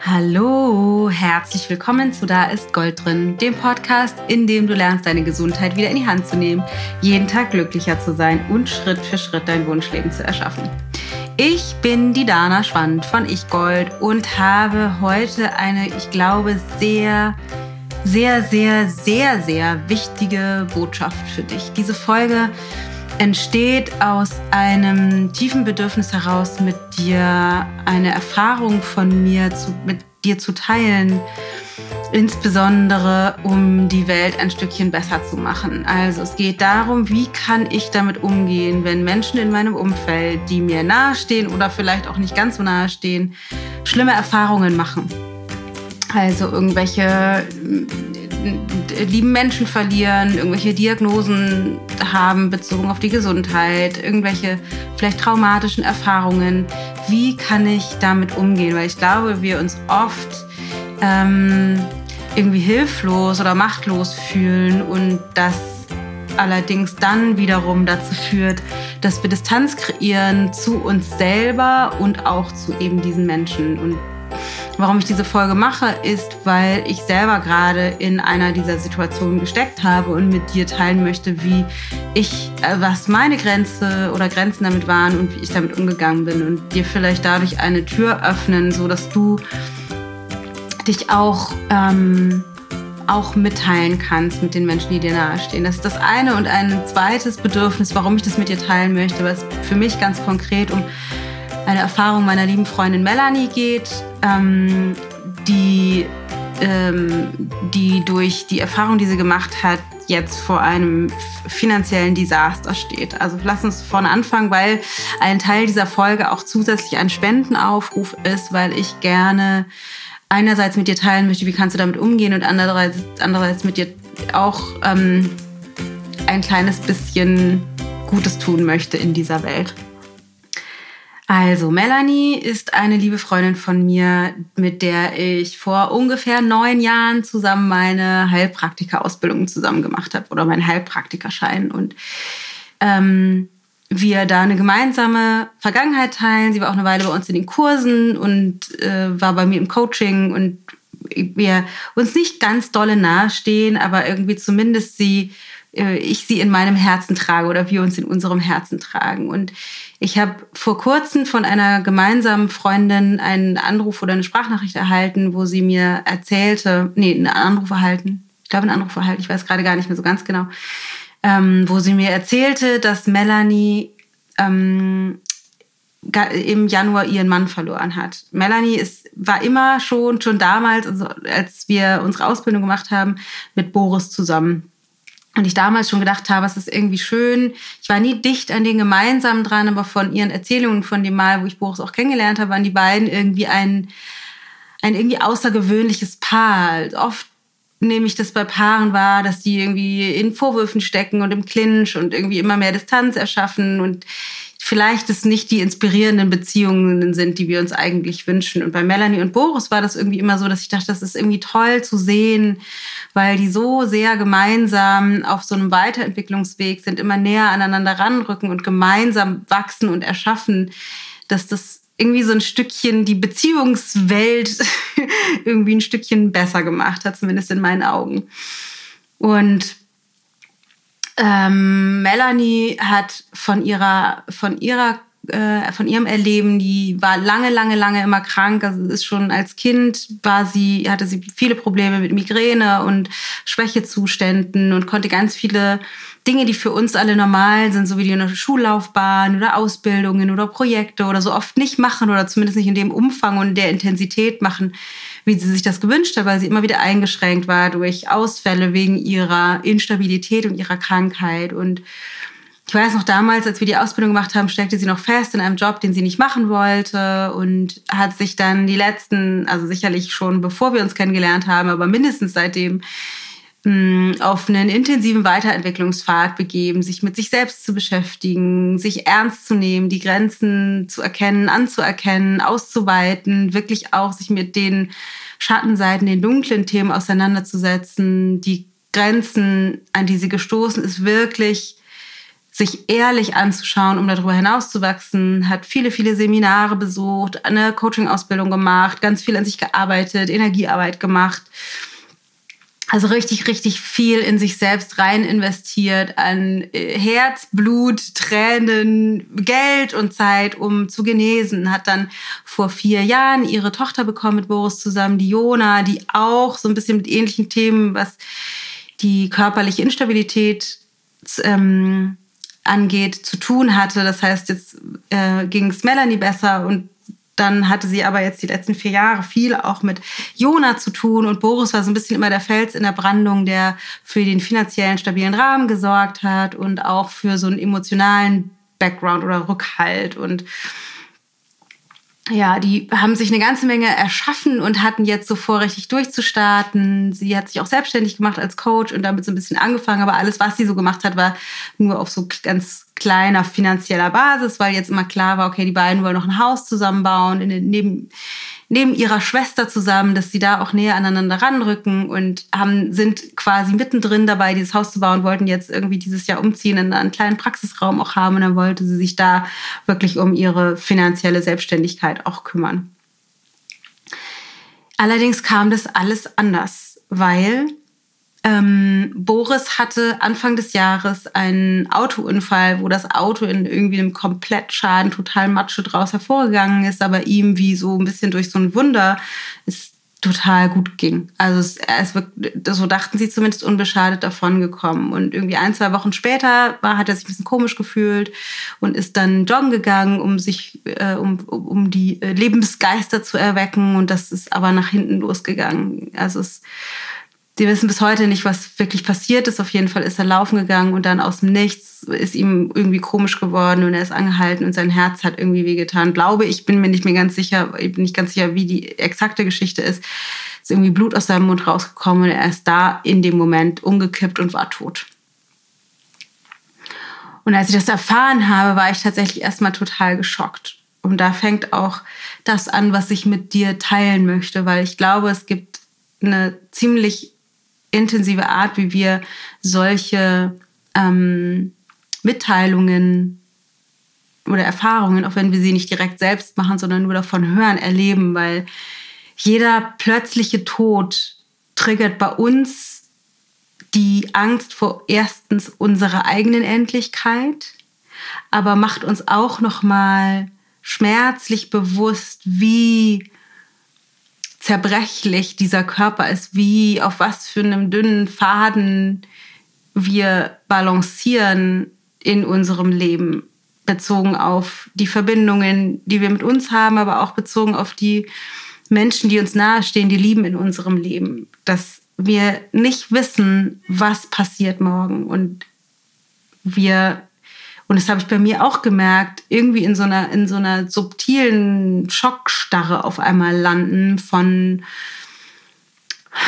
Hallo, herzlich willkommen zu Da ist Gold drin, dem Podcast, in dem du lernst, deine Gesundheit wieder in die Hand zu nehmen, jeden Tag glücklicher zu sein und Schritt für Schritt dein Wunschleben zu erschaffen. Ich bin die Dana Schwand von Ich Gold und habe heute eine, ich glaube, sehr, sehr, sehr, sehr, sehr wichtige Botschaft für dich. Diese Folge entsteht aus einem tiefen Bedürfnis heraus, mit dir eine Erfahrung von mir zu, mit dir zu teilen, insbesondere um die Welt ein Stückchen besser zu machen. Also es geht darum, wie kann ich damit umgehen, wenn Menschen in meinem Umfeld, die mir nahestehen oder vielleicht auch nicht ganz so nahestehen, schlimme Erfahrungen machen. Also irgendwelche lieben Menschen verlieren, irgendwelche Diagnosen haben bezogen auf die Gesundheit, irgendwelche vielleicht traumatischen Erfahrungen. Wie kann ich damit umgehen? Weil ich glaube, wir uns oft ähm, irgendwie hilflos oder machtlos fühlen und das allerdings dann wiederum dazu führt, dass wir Distanz kreieren zu uns selber und auch zu eben diesen Menschen. Und Warum ich diese Folge mache, ist, weil ich selber gerade in einer dieser Situationen gesteckt habe und mit dir teilen möchte, wie ich, äh, was meine Grenze oder Grenzen damit waren und wie ich damit umgegangen bin und dir vielleicht dadurch eine Tür öffnen, so dass du dich auch ähm, auch mitteilen kannst mit den Menschen, die dir nahestehen. Das ist das eine. Und ein zweites Bedürfnis, warum ich das mit dir teilen möchte, was für mich ganz konkret um eine Erfahrung meiner lieben Freundin Melanie geht, ähm, die, ähm, die durch die Erfahrung, die sie gemacht hat, jetzt vor einem finanziellen Desaster steht. Also lass uns vorne anfangen, weil ein Teil dieser Folge auch zusätzlich ein Spendenaufruf ist, weil ich gerne einerseits mit dir teilen möchte, wie kannst du damit umgehen und andererseits, andererseits mit dir auch ähm, ein kleines bisschen Gutes tun möchte in dieser Welt. Also, Melanie ist eine liebe Freundin von mir, mit der ich vor ungefähr neun Jahren zusammen meine Heilpraktika-Ausbildung zusammen gemacht habe oder meinen Heilpraktikerschein. Und ähm, wir da eine gemeinsame Vergangenheit teilen. Sie war auch eine Weile bei uns in den Kursen und äh, war bei mir im Coaching und wir uns nicht ganz dolle nahestehen, aber irgendwie zumindest sie äh, ich sie in meinem Herzen trage oder wir uns in unserem Herzen tragen. Und ich habe vor kurzem von einer gemeinsamen Freundin einen Anruf oder eine Sprachnachricht erhalten, wo sie mir erzählte, nee, einen Anruf erhalten, ich glaube einen Anruf erhalten, ich weiß gerade gar nicht mehr so ganz genau, ähm, wo sie mir erzählte, dass Melanie ähm, im Januar ihren Mann verloren hat. Melanie ist, war immer schon, schon damals, also als wir unsere Ausbildung gemacht haben, mit Boris zusammen. Und ich damals schon gedacht habe, es ist irgendwie schön. Ich war nie dicht an den gemeinsamen dran, aber von ihren Erzählungen von dem Mal, wo ich Boris auch kennengelernt habe, waren die beiden irgendwie ein, ein irgendwie außergewöhnliches Paar. Oft nehme ich das bei Paaren wahr, dass die irgendwie in Vorwürfen stecken und im Clinch und irgendwie immer mehr Distanz erschaffen und vielleicht es nicht die inspirierenden Beziehungen sind, die wir uns eigentlich wünschen. Und bei Melanie und Boris war das irgendwie immer so, dass ich dachte, das ist irgendwie toll zu sehen, weil die so sehr gemeinsam auf so einem Weiterentwicklungsweg sind, immer näher aneinander ranrücken und gemeinsam wachsen und erschaffen, dass das irgendwie so ein Stückchen die Beziehungswelt irgendwie ein Stückchen besser gemacht hat, zumindest in meinen Augen. Und ähm, Melanie hat von ihrer, von ihrer äh, von ihrem Erleben, die war lange, lange, lange immer krank. Also ist schon als Kind war sie, hatte sie viele Probleme mit Migräne und Schwächezuständen und konnte ganz viele Dinge, die für uns alle normal sind, so wie die Schullaufbahn oder Ausbildungen oder Projekte oder so oft nicht machen oder zumindest nicht in dem Umfang und der Intensität machen, wie sie sich das gewünscht hat, weil sie immer wieder eingeschränkt war durch Ausfälle wegen ihrer Instabilität und ihrer Krankheit. Und ich weiß noch damals, als wir die Ausbildung gemacht haben, steckte sie noch fest in einem Job, den sie nicht machen wollte und hat sich dann die letzten, also sicherlich schon bevor wir uns kennengelernt haben, aber mindestens seitdem auf einen intensiven Weiterentwicklungspfad begeben, sich mit sich selbst zu beschäftigen, sich ernst zu nehmen, die Grenzen zu erkennen, anzuerkennen, auszuweiten, wirklich auch sich mit den Schattenseiten, den dunklen Themen auseinanderzusetzen, die Grenzen, an die sie gestoßen ist, wirklich sich ehrlich anzuschauen, um darüber hinauszuwachsen, hat viele, viele Seminare besucht, eine Coaching-Ausbildung gemacht, ganz viel an sich gearbeitet, Energiearbeit gemacht. Also richtig, richtig viel in sich selbst rein investiert an äh, Herz, Blut, Tränen, Geld und Zeit, um zu genesen. Hat dann vor vier Jahren ihre Tochter bekommen mit Boris zusammen, die Jona, die auch so ein bisschen mit ähnlichen Themen, was die körperliche Instabilität ähm, angeht, zu tun hatte. Das heißt, jetzt äh, ging es Melanie besser und dann hatte sie aber jetzt die letzten vier Jahre viel auch mit Jona zu tun und Boris war so ein bisschen immer der Fels in der Brandung, der für den finanziellen stabilen Rahmen gesorgt hat und auch für so einen emotionalen Background oder Rückhalt und ja, die haben sich eine ganze Menge erschaffen und hatten jetzt so vor, richtig durchzustarten. Sie hat sich auch selbstständig gemacht als Coach und damit so ein bisschen angefangen. Aber alles, was sie so gemacht hat, war nur auf so ganz kleiner finanzieller Basis, weil jetzt immer klar war, okay, die beiden wollen noch ein Haus zusammenbauen, in neben, neben ihrer Schwester zusammen, dass sie da auch näher aneinander ranrücken und haben, sind quasi mittendrin dabei, dieses Haus zu bauen, wollten jetzt irgendwie dieses Jahr umziehen, und einen kleinen Praxisraum auch haben und dann wollte sie sich da wirklich um ihre finanzielle Selbstständigkeit auch kümmern. Allerdings kam das alles anders, weil ähm, Boris hatte Anfang des Jahres einen Autounfall, wo das Auto in irgendwie einem Komplettschaden total Matsche draus hervorgegangen ist, aber ihm wie so ein bisschen durch so ein Wunder es total gut ging. Also es, es wird, so dachten sie zumindest unbeschadet davon gekommen. Und irgendwie ein, zwei Wochen später war, hat er sich ein bisschen komisch gefühlt und ist dann joggen gegangen, um sich, äh, um, um die Lebensgeister zu erwecken. Und das ist aber nach hinten losgegangen. Also es die wissen bis heute nicht, was wirklich passiert ist. Auf jeden Fall ist er laufen gegangen und dann aus dem Nichts ist ihm irgendwie komisch geworden und er ist angehalten und sein Herz hat irgendwie wehgetan. Glaube ich, bin mir nicht mehr ganz sicher, ich bin nicht ganz sicher, wie die exakte Geschichte ist. Ist irgendwie Blut aus seinem Mund rausgekommen und er ist da in dem Moment umgekippt und war tot. Und als ich das erfahren habe, war ich tatsächlich erstmal total geschockt. Und da fängt auch das an, was ich mit dir teilen möchte, weil ich glaube, es gibt eine ziemlich intensive Art, wie wir solche ähm, Mitteilungen oder Erfahrungen, auch wenn wir sie nicht direkt selbst machen, sondern nur davon hören, erleben, weil jeder plötzliche Tod triggert bei uns die Angst vor erstens unserer eigenen Endlichkeit, aber macht uns auch noch mal schmerzlich bewusst, wie zerbrechlich dieser Körper ist, wie auf was für einem dünnen Faden wir balancieren in unserem Leben, bezogen auf die Verbindungen, die wir mit uns haben, aber auch bezogen auf die Menschen, die uns nahestehen, die lieben in unserem Leben, dass wir nicht wissen, was passiert morgen und wir und das habe ich bei mir auch gemerkt, irgendwie in so einer, in so einer subtilen Schockstarre auf einmal landen von,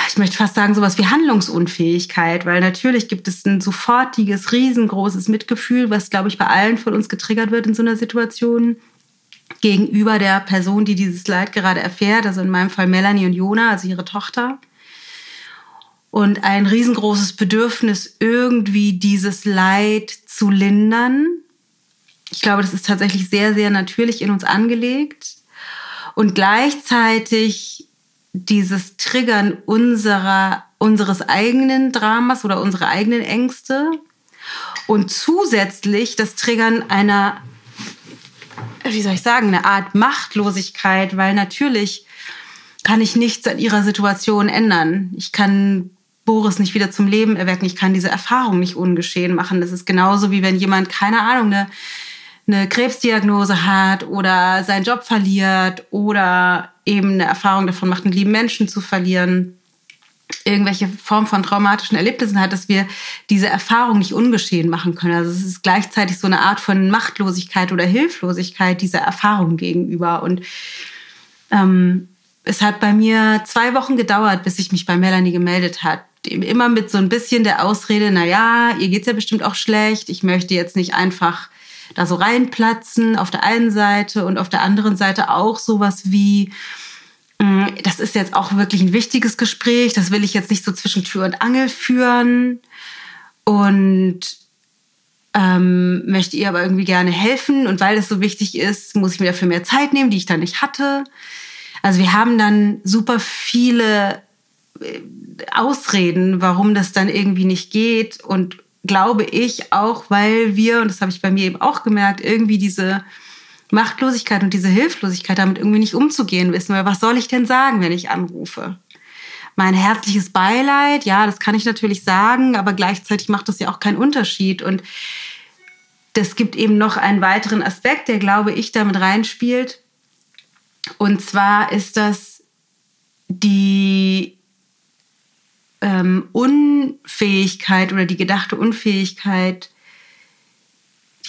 ich möchte fast sagen, sowas wie Handlungsunfähigkeit, weil natürlich gibt es ein sofortiges, riesengroßes Mitgefühl, was, glaube ich, bei allen von uns getriggert wird in so einer Situation gegenüber der Person, die dieses Leid gerade erfährt, also in meinem Fall Melanie und Jona, also ihre Tochter. Und ein riesengroßes Bedürfnis, irgendwie dieses Leid zu lindern. Ich glaube, das ist tatsächlich sehr, sehr natürlich in uns angelegt. Und gleichzeitig dieses Triggern unserer, unseres eigenen Dramas oder unserer eigenen Ängste und zusätzlich das Triggern einer, wie soll ich sagen, eine Art Machtlosigkeit, weil natürlich kann ich nichts an ihrer Situation ändern. Ich kann Boris nicht wieder zum Leben erwecken. Ich kann diese Erfahrung nicht ungeschehen machen. Das ist genauso wie wenn jemand, keine Ahnung, eine, eine Krebsdiagnose hat oder seinen Job verliert oder eben eine Erfahrung davon macht, einen lieben Menschen zu verlieren irgendwelche Form von traumatischen Erlebnissen hat, dass wir diese Erfahrung nicht ungeschehen machen können. Also es ist gleichzeitig so eine Art von Machtlosigkeit oder Hilflosigkeit dieser Erfahrung gegenüber. Und ähm, es hat bei mir zwei Wochen gedauert, bis ich mich bei Melanie gemeldet hat immer mit so ein bisschen der Ausrede, na ja, ihr geht's ja bestimmt auch schlecht. Ich möchte jetzt nicht einfach da so reinplatzen auf der einen Seite und auf der anderen Seite auch sowas wie, mm, das ist jetzt auch wirklich ein wichtiges Gespräch, das will ich jetzt nicht so zwischen Tür und Angel führen. Und ähm, möchte ihr aber irgendwie gerne helfen und weil das so wichtig ist, muss ich mir dafür mehr Zeit nehmen, die ich dann nicht hatte. Also wir haben dann super viele Ausreden, warum das dann irgendwie nicht geht und glaube ich auch, weil wir, und das habe ich bei mir eben auch gemerkt, irgendwie diese Machtlosigkeit und diese Hilflosigkeit damit irgendwie nicht umzugehen wissen. Weil was soll ich denn sagen, wenn ich anrufe? Mein herzliches Beileid, ja, das kann ich natürlich sagen, aber gleichzeitig macht das ja auch keinen Unterschied. Und das gibt eben noch einen weiteren Aspekt, der, glaube ich, damit reinspielt. Und zwar ist das die ähm, Unfähigkeit oder die gedachte Unfähigkeit,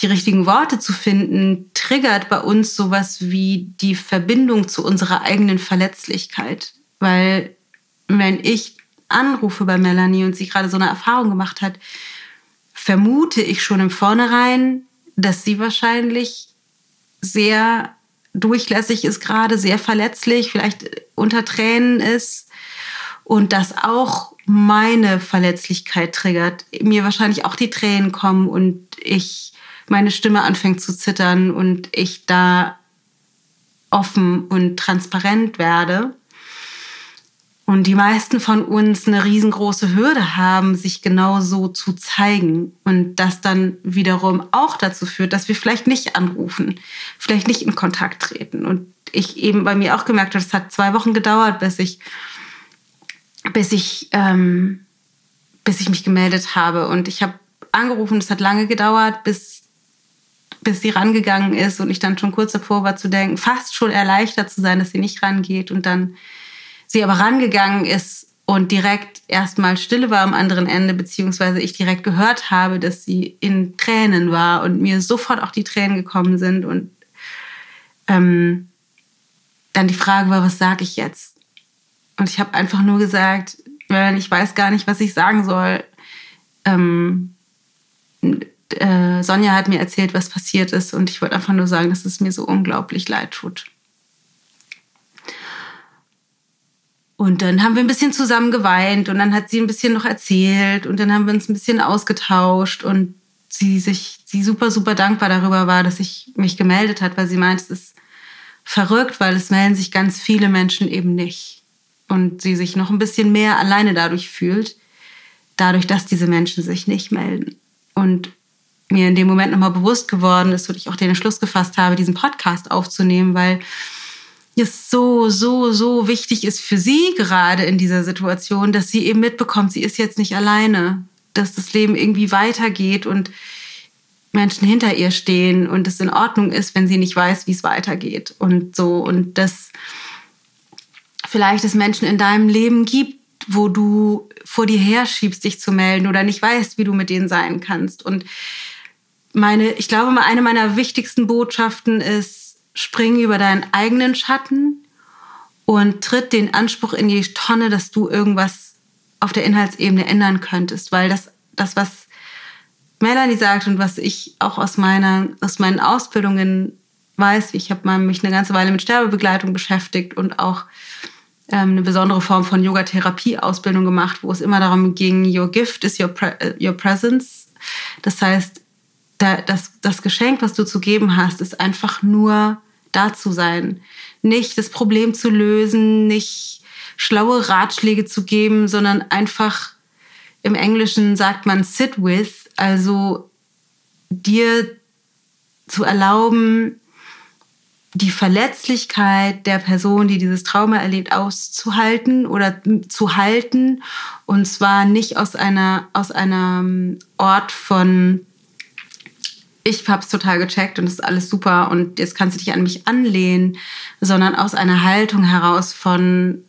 die richtigen Worte zu finden, triggert bei uns sowas wie die Verbindung zu unserer eigenen Verletzlichkeit. Weil wenn ich anrufe bei Melanie und sie gerade so eine Erfahrung gemacht hat, vermute ich schon im Vornherein, dass sie wahrscheinlich sehr durchlässig ist gerade, sehr verletzlich, vielleicht unter Tränen ist und dass auch meine Verletzlichkeit triggert, mir wahrscheinlich auch die Tränen kommen und ich meine Stimme anfängt zu zittern und ich da offen und transparent werde. Und die meisten von uns eine riesengroße Hürde haben, sich genau so zu zeigen. Und das dann wiederum auch dazu führt, dass wir vielleicht nicht anrufen, vielleicht nicht in Kontakt treten. Und ich eben bei mir auch gemerkt habe, es hat zwei Wochen gedauert, bis ich, bis ich, ähm, bis ich mich gemeldet habe. Und ich habe angerufen, es hat lange gedauert, bis bis sie rangegangen ist und ich dann schon kurz davor war zu denken, fast schon erleichtert zu sein, dass sie nicht rangeht und dann sie aber rangegangen ist und direkt erstmal Stille war am anderen Ende, beziehungsweise ich direkt gehört habe, dass sie in Tränen war und mir sofort auch die Tränen gekommen sind und ähm, dann die Frage war, was sage ich jetzt? Und ich habe einfach nur gesagt, ich weiß gar nicht, was ich sagen soll. Ähm, äh, Sonja hat mir erzählt, was passiert ist und ich wollte einfach nur sagen, dass es mir so unglaublich leid tut. Und dann haben wir ein bisschen zusammen geweint und dann hat sie ein bisschen noch erzählt und dann haben wir uns ein bisschen ausgetauscht und sie sich, sie super, super dankbar darüber war, dass ich mich gemeldet hat, weil sie meint, es ist verrückt, weil es melden sich ganz viele Menschen eben nicht. Und sie sich noch ein bisschen mehr alleine dadurch fühlt, dadurch, dass diese Menschen sich nicht melden. Und mir in dem Moment nochmal bewusst geworden ist und ich auch den Entschluss gefasst habe, diesen Podcast aufzunehmen, weil es so, so, so wichtig ist für sie gerade in dieser Situation, dass sie eben mitbekommt, sie ist jetzt nicht alleine, dass das Leben irgendwie weitergeht und Menschen hinter ihr stehen und es in Ordnung ist, wenn sie nicht weiß, wie es weitergeht und so und dass vielleicht es Menschen in deinem Leben gibt, wo du vor dir herschiebst, dich zu melden oder nicht weißt, wie du mit denen sein kannst. Und meine, ich glaube, eine meiner wichtigsten Botschaften ist, spring über deinen eigenen Schatten und tritt den Anspruch in die Tonne, dass du irgendwas auf der Inhaltsebene ändern könntest, weil das, das was Melanie sagt und was ich auch aus meiner, aus meinen Ausbildungen weiß, ich habe mich eine ganze Weile mit Sterbebegleitung beschäftigt und auch eine besondere Form von Yoga-Therapie-Ausbildung gemacht, wo es immer darum ging, your gift is your, pre äh, your presence. Das heißt, das, das Geschenk, was du zu geben hast, ist einfach nur da zu sein. Nicht das Problem zu lösen, nicht schlaue Ratschläge zu geben, sondern einfach im Englischen sagt man sit with, also dir zu erlauben, die Verletzlichkeit der Person, die dieses Trauma erlebt, auszuhalten oder zu halten. Und zwar nicht aus einer, aus einem Ort von ich habe es total gecheckt und es ist alles super und jetzt kannst du dich an mich anlehnen, sondern aus einer Haltung heraus von,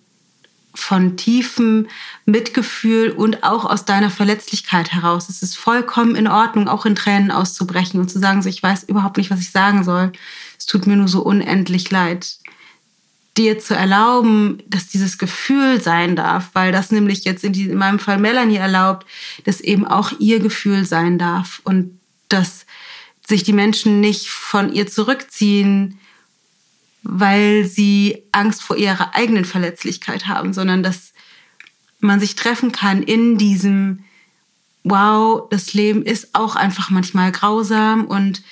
von tiefem Mitgefühl und auch aus deiner Verletzlichkeit heraus. Es ist vollkommen in Ordnung, auch in Tränen auszubrechen und zu sagen, so, ich weiß überhaupt nicht, was ich sagen soll. Es tut mir nur so unendlich leid. Dir zu erlauben, dass dieses Gefühl sein darf, weil das nämlich jetzt in, die, in meinem Fall Melanie erlaubt, dass eben auch ihr Gefühl sein darf und dass sich die Menschen nicht von ihr zurückziehen, weil sie Angst vor ihrer eigenen Verletzlichkeit haben, sondern dass man sich treffen kann in diesem wow, das Leben ist auch einfach manchmal grausam und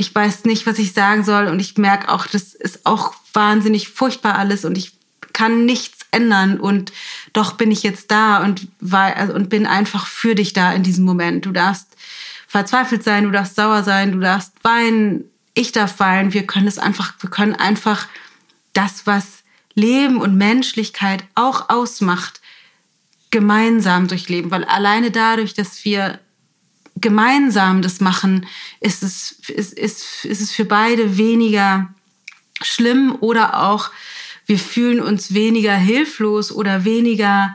ich weiß nicht, was ich sagen soll und ich merke auch, das ist auch wahnsinnig furchtbar alles und ich kann nichts ändern und doch bin ich jetzt da und war, also, und bin einfach für dich da in diesem Moment. Du darfst verzweifelt sein, du darfst sauer sein, du darfst weinen, ich darf weinen. Wir können es einfach, wir können einfach das, was Leben und Menschlichkeit auch ausmacht, gemeinsam durchleben, weil alleine dadurch, dass wir gemeinsam das machen, ist es, ist, ist, ist es für beide weniger schlimm oder auch wir fühlen uns weniger hilflos oder weniger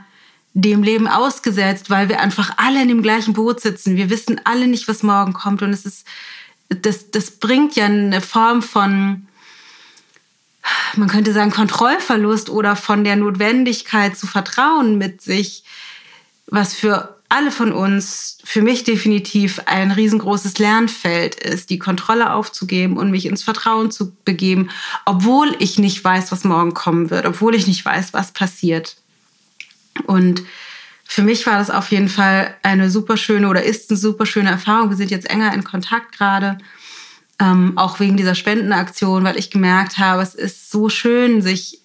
dem Leben ausgesetzt, weil wir einfach alle in dem gleichen Boot sitzen. Wir wissen alle nicht, was morgen kommt und es ist, das, das bringt ja eine Form von, man könnte sagen, Kontrollverlust oder von der Notwendigkeit zu vertrauen mit sich, was für alle von uns, für mich definitiv ein riesengroßes Lernfeld ist, die Kontrolle aufzugeben und mich ins Vertrauen zu begeben, obwohl ich nicht weiß, was morgen kommen wird, obwohl ich nicht weiß, was passiert. Und für mich war das auf jeden Fall eine super schöne oder ist eine super schöne Erfahrung. Wir sind jetzt enger in Kontakt gerade, ähm, auch wegen dieser Spendenaktion, weil ich gemerkt habe, es ist so schön, sich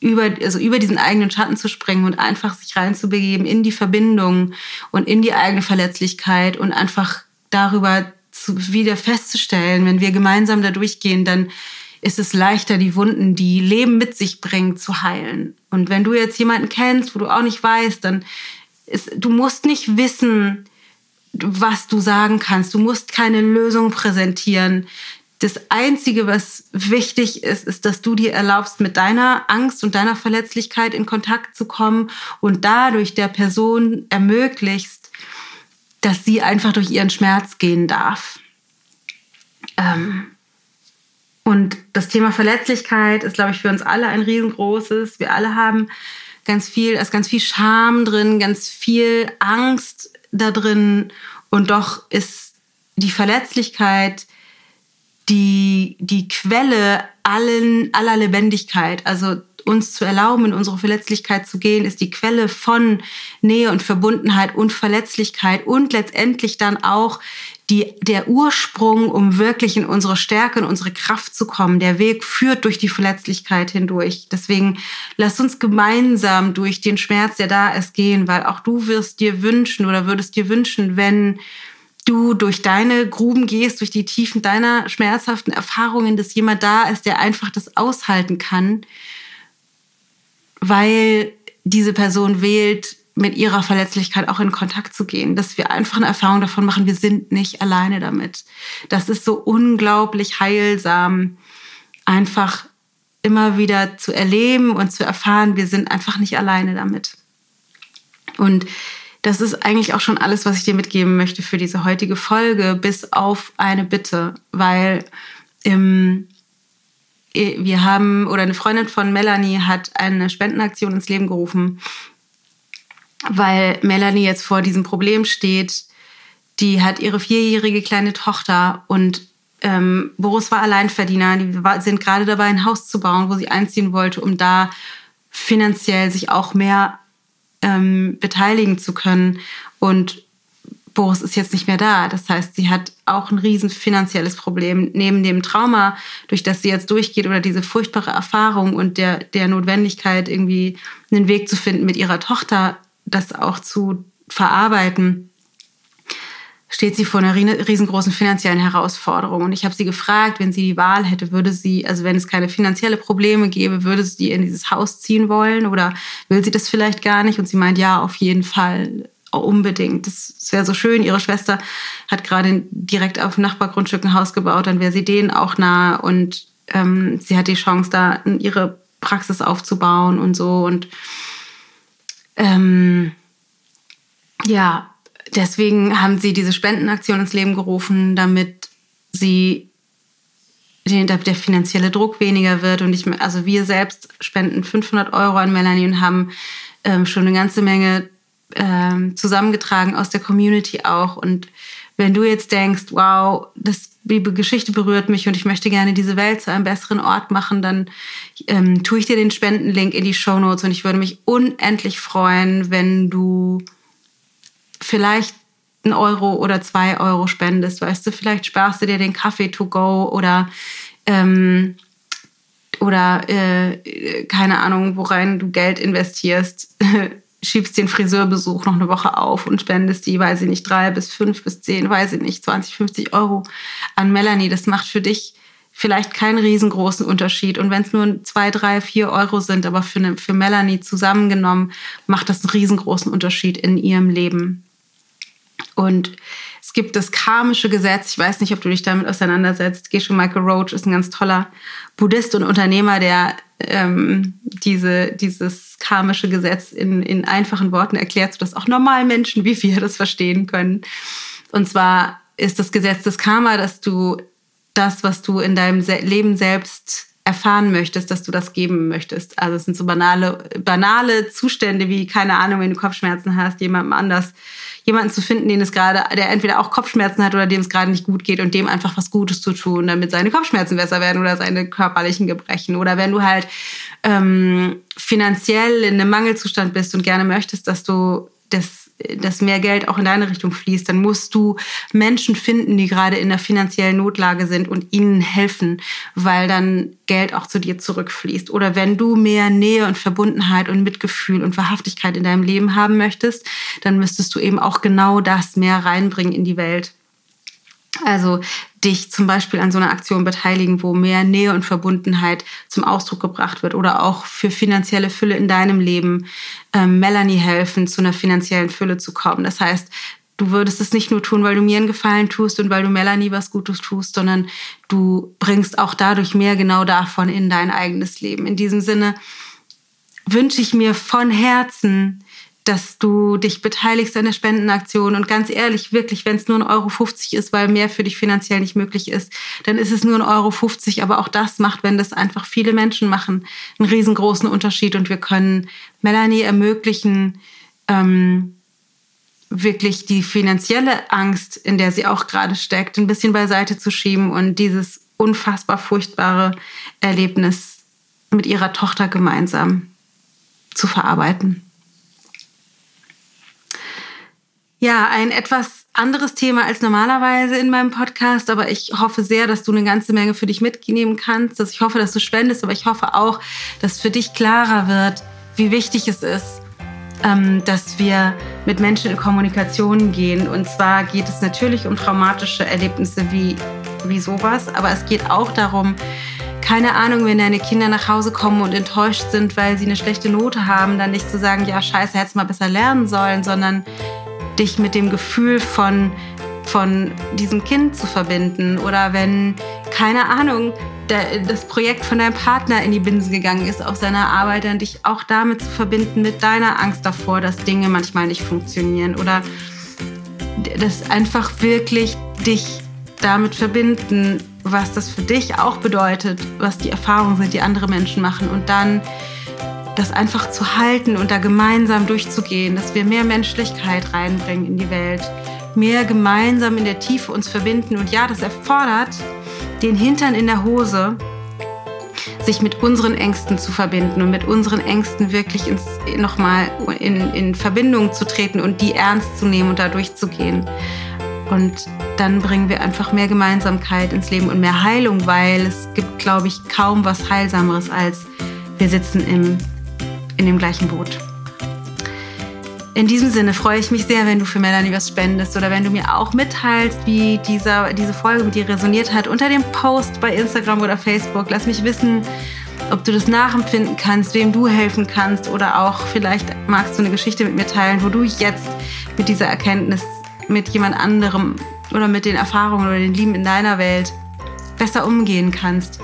über, also über diesen eigenen Schatten zu springen und einfach sich reinzubegeben in die Verbindung und in die eigene Verletzlichkeit und einfach darüber zu, wieder festzustellen, wenn wir gemeinsam da durchgehen, dann ist es leichter, die Wunden, die Leben mit sich bringt, zu heilen. Und wenn du jetzt jemanden kennst, wo du auch nicht weißt, dann ist, du musst nicht wissen, was du sagen kannst. Du musst keine Lösung präsentieren das Einzige, was wichtig ist, ist, dass du dir erlaubst, mit deiner Angst und deiner Verletzlichkeit in Kontakt zu kommen und dadurch der Person ermöglichst, dass sie einfach durch ihren Schmerz gehen darf. Ähm und das Thema Verletzlichkeit ist, glaube ich, für uns alle ein riesengroßes. Wir alle haben ganz viel, ist ganz viel Scham drin, ganz viel Angst da drin. Und doch ist die Verletzlichkeit die, die Quelle allen, aller Lebendigkeit. Also uns zu erlauben, in unsere Verletzlichkeit zu gehen, ist die Quelle von Nähe und Verbundenheit und Verletzlichkeit und letztendlich dann auch die, der Ursprung, um wirklich in unsere Stärke und unsere Kraft zu kommen. Der Weg führt durch die Verletzlichkeit hindurch. Deswegen lass uns gemeinsam durch den Schmerz, der da ist, gehen, weil auch du wirst dir wünschen oder würdest dir wünschen, wenn du durch deine Gruben gehst, durch die Tiefen deiner schmerzhaften Erfahrungen, dass jemand da ist, der einfach das aushalten kann, weil diese Person wählt, mit ihrer Verletzlichkeit auch in Kontakt zu gehen, dass wir einfach eine Erfahrung davon machen, wir sind nicht alleine damit. Das ist so unglaublich heilsam, einfach immer wieder zu erleben und zu erfahren, wir sind einfach nicht alleine damit. Und das ist eigentlich auch schon alles, was ich dir mitgeben möchte für diese heutige Folge, bis auf eine Bitte, weil im wir haben, oder eine Freundin von Melanie hat eine Spendenaktion ins Leben gerufen, weil Melanie jetzt vor diesem Problem steht. Die hat ihre vierjährige kleine Tochter und ähm, Boris war Alleinverdiener. Die war, sind gerade dabei, ein Haus zu bauen, wo sie einziehen wollte, um da finanziell sich auch mehr ähm, beteiligen zu können. Und Boris ist jetzt nicht mehr da. Das heißt, sie hat auch ein riesen finanzielles Problem neben dem Trauma, durch das sie jetzt durchgeht oder diese furchtbare Erfahrung und der, der Notwendigkeit, irgendwie einen Weg zu finden, mit ihrer Tochter das auch zu verarbeiten steht sie vor einer riesengroßen finanziellen Herausforderung. Und ich habe sie gefragt, wenn sie die Wahl hätte, würde sie, also wenn es keine finanzielle Probleme gäbe, würde sie in dieses Haus ziehen wollen oder will sie das vielleicht gar nicht? Und sie meint, ja, auf jeden Fall, unbedingt. Das, wäre so schön. Ihre Schwester hat gerade direkt auf dem Nachbargrundstück ein Haus gebaut, dann wäre sie denen auch nah und ähm, sie hat die Chance, da ihre Praxis aufzubauen und so. Und ähm, ja, deswegen haben sie diese Spendenaktion ins Leben gerufen, damit sie der finanzielle Druck weniger wird. Und ich, also wir selbst spenden 500 Euro an Melanie und haben ähm, schon eine ganze Menge ähm, zusammengetragen aus der Community auch. Und wenn du jetzt denkst, wow, das, die Geschichte berührt mich und ich möchte gerne diese Welt zu einem besseren Ort machen, dann ähm, tue ich dir den Spendenlink in die Show Notes und ich würde mich unendlich freuen, wenn du vielleicht ein Euro oder zwei Euro spendest. Weißt du, vielleicht sparst du dir den Kaffee to go oder ähm, oder äh, keine Ahnung, worein du Geld investierst, schiebst den Friseurbesuch noch eine Woche auf und spendest die, weiß ich nicht, drei bis fünf bis zehn, weiß ich nicht, 20, 50 Euro an Melanie. Das macht für dich vielleicht keinen riesengroßen Unterschied. Und wenn es nur zwei, drei, vier Euro sind, aber für, eine, für Melanie zusammengenommen, macht das einen riesengroßen Unterschied in ihrem Leben. Und es gibt das karmische Gesetz. Ich weiß nicht, ob du dich damit auseinandersetzt. Geshe Michael Roach ist ein ganz toller Buddhist und Unternehmer, der ähm, diese, dieses karmische Gesetz in, in einfachen Worten erklärt, sodass auch normale Menschen wie wir das verstehen können. Und zwar ist das Gesetz des Karma, dass du das, was du in deinem Leben selbst erfahren möchtest, dass du das geben möchtest. Also es sind so banale, banale Zustände wie, keine Ahnung, wenn du Kopfschmerzen hast, jemandem anders jemanden zu finden, den es gerade, der entweder auch Kopfschmerzen hat oder dem es gerade nicht gut geht und dem einfach was Gutes zu tun, damit seine Kopfschmerzen besser werden oder seine körperlichen Gebrechen. Oder wenn du halt ähm, finanziell in einem Mangelzustand bist und gerne möchtest, dass du das dass mehr Geld auch in deine Richtung fließt, dann musst du Menschen finden, die gerade in der finanziellen Notlage sind und ihnen helfen, weil dann Geld auch zu dir zurückfließt. Oder wenn du mehr Nähe und Verbundenheit und Mitgefühl und Wahrhaftigkeit in deinem Leben haben möchtest, dann müsstest du eben auch genau das mehr reinbringen in die Welt. Also dich zum Beispiel an so einer Aktion beteiligen, wo mehr Nähe und Verbundenheit zum Ausdruck gebracht wird oder auch für finanzielle Fülle in deinem Leben ähm, Melanie helfen, zu einer finanziellen Fülle zu kommen. Das heißt, du würdest es nicht nur tun, weil du mir einen Gefallen tust und weil du Melanie was Gutes tust, sondern du bringst auch dadurch mehr genau davon in dein eigenes Leben. In diesem Sinne wünsche ich mir von Herzen, dass du dich beteiligst an der Spendenaktion. Und ganz ehrlich, wirklich, wenn es nur ein Euro 50 ist, weil mehr für dich finanziell nicht möglich ist, dann ist es nur ein Euro 50. Aber auch das macht, wenn das einfach viele Menschen machen, einen riesengroßen Unterschied. Und wir können Melanie ermöglichen, ähm, wirklich die finanzielle Angst, in der sie auch gerade steckt, ein bisschen beiseite zu schieben und dieses unfassbar furchtbare Erlebnis mit ihrer Tochter gemeinsam zu verarbeiten. Ja, ein etwas anderes Thema als normalerweise in meinem Podcast, aber ich hoffe sehr, dass du eine ganze Menge für dich mitnehmen kannst. Dass ich hoffe, dass du spendest, aber ich hoffe auch, dass für dich klarer wird, wie wichtig es ist, ähm, dass wir mit Menschen in Kommunikation gehen. Und zwar geht es natürlich um traumatische Erlebnisse wie, wie sowas, aber es geht auch darum, keine Ahnung, wenn deine Kinder nach Hause kommen und enttäuscht sind, weil sie eine schlechte Note haben, dann nicht zu sagen, ja, scheiße, hättest mal besser lernen sollen, sondern dich mit dem Gefühl von, von diesem Kind zu verbinden. Oder wenn, keine Ahnung, das Projekt von deinem Partner in die Binsen gegangen ist auf seiner Arbeit, dann dich auch damit zu verbinden, mit deiner Angst davor, dass Dinge manchmal nicht funktionieren. Oder das einfach wirklich dich damit verbinden, was das für dich auch bedeutet, was die Erfahrungen sind, die andere Menschen machen. Und dann das einfach zu halten und da gemeinsam durchzugehen, dass wir mehr Menschlichkeit reinbringen in die Welt, mehr gemeinsam in der Tiefe uns verbinden. Und ja, das erfordert den Hintern in der Hose, sich mit unseren Ängsten zu verbinden und mit unseren Ängsten wirklich nochmal in, in Verbindung zu treten und die ernst zu nehmen und da durchzugehen. Und dann bringen wir einfach mehr Gemeinsamkeit ins Leben und mehr Heilung, weil es gibt, glaube ich, kaum was Heilsameres als wir sitzen im in dem gleichen Boot. In diesem Sinne freue ich mich sehr, wenn du für Melanie was spendest oder wenn du mir auch mitteilst, wie dieser, diese Folge mit dir resoniert hat unter dem Post bei Instagram oder Facebook. Lass mich wissen, ob du das nachempfinden kannst, wem du helfen kannst oder auch vielleicht magst du eine Geschichte mit mir teilen, wo du jetzt mit dieser Erkenntnis mit jemand anderem oder mit den Erfahrungen oder den Lieben in deiner Welt besser umgehen kannst,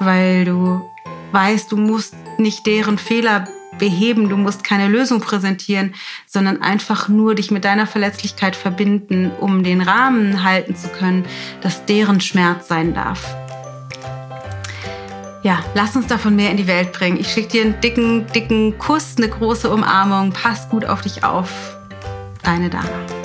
weil du weißt, du musst nicht deren Fehler beheben, du musst keine Lösung präsentieren, sondern einfach nur dich mit deiner Verletzlichkeit verbinden, um den Rahmen halten zu können, dass deren Schmerz sein darf. Ja, lass uns davon mehr in die Welt bringen. Ich schicke dir einen dicken, dicken Kuss, eine große Umarmung. Pass gut auf dich auf. Deine Dana.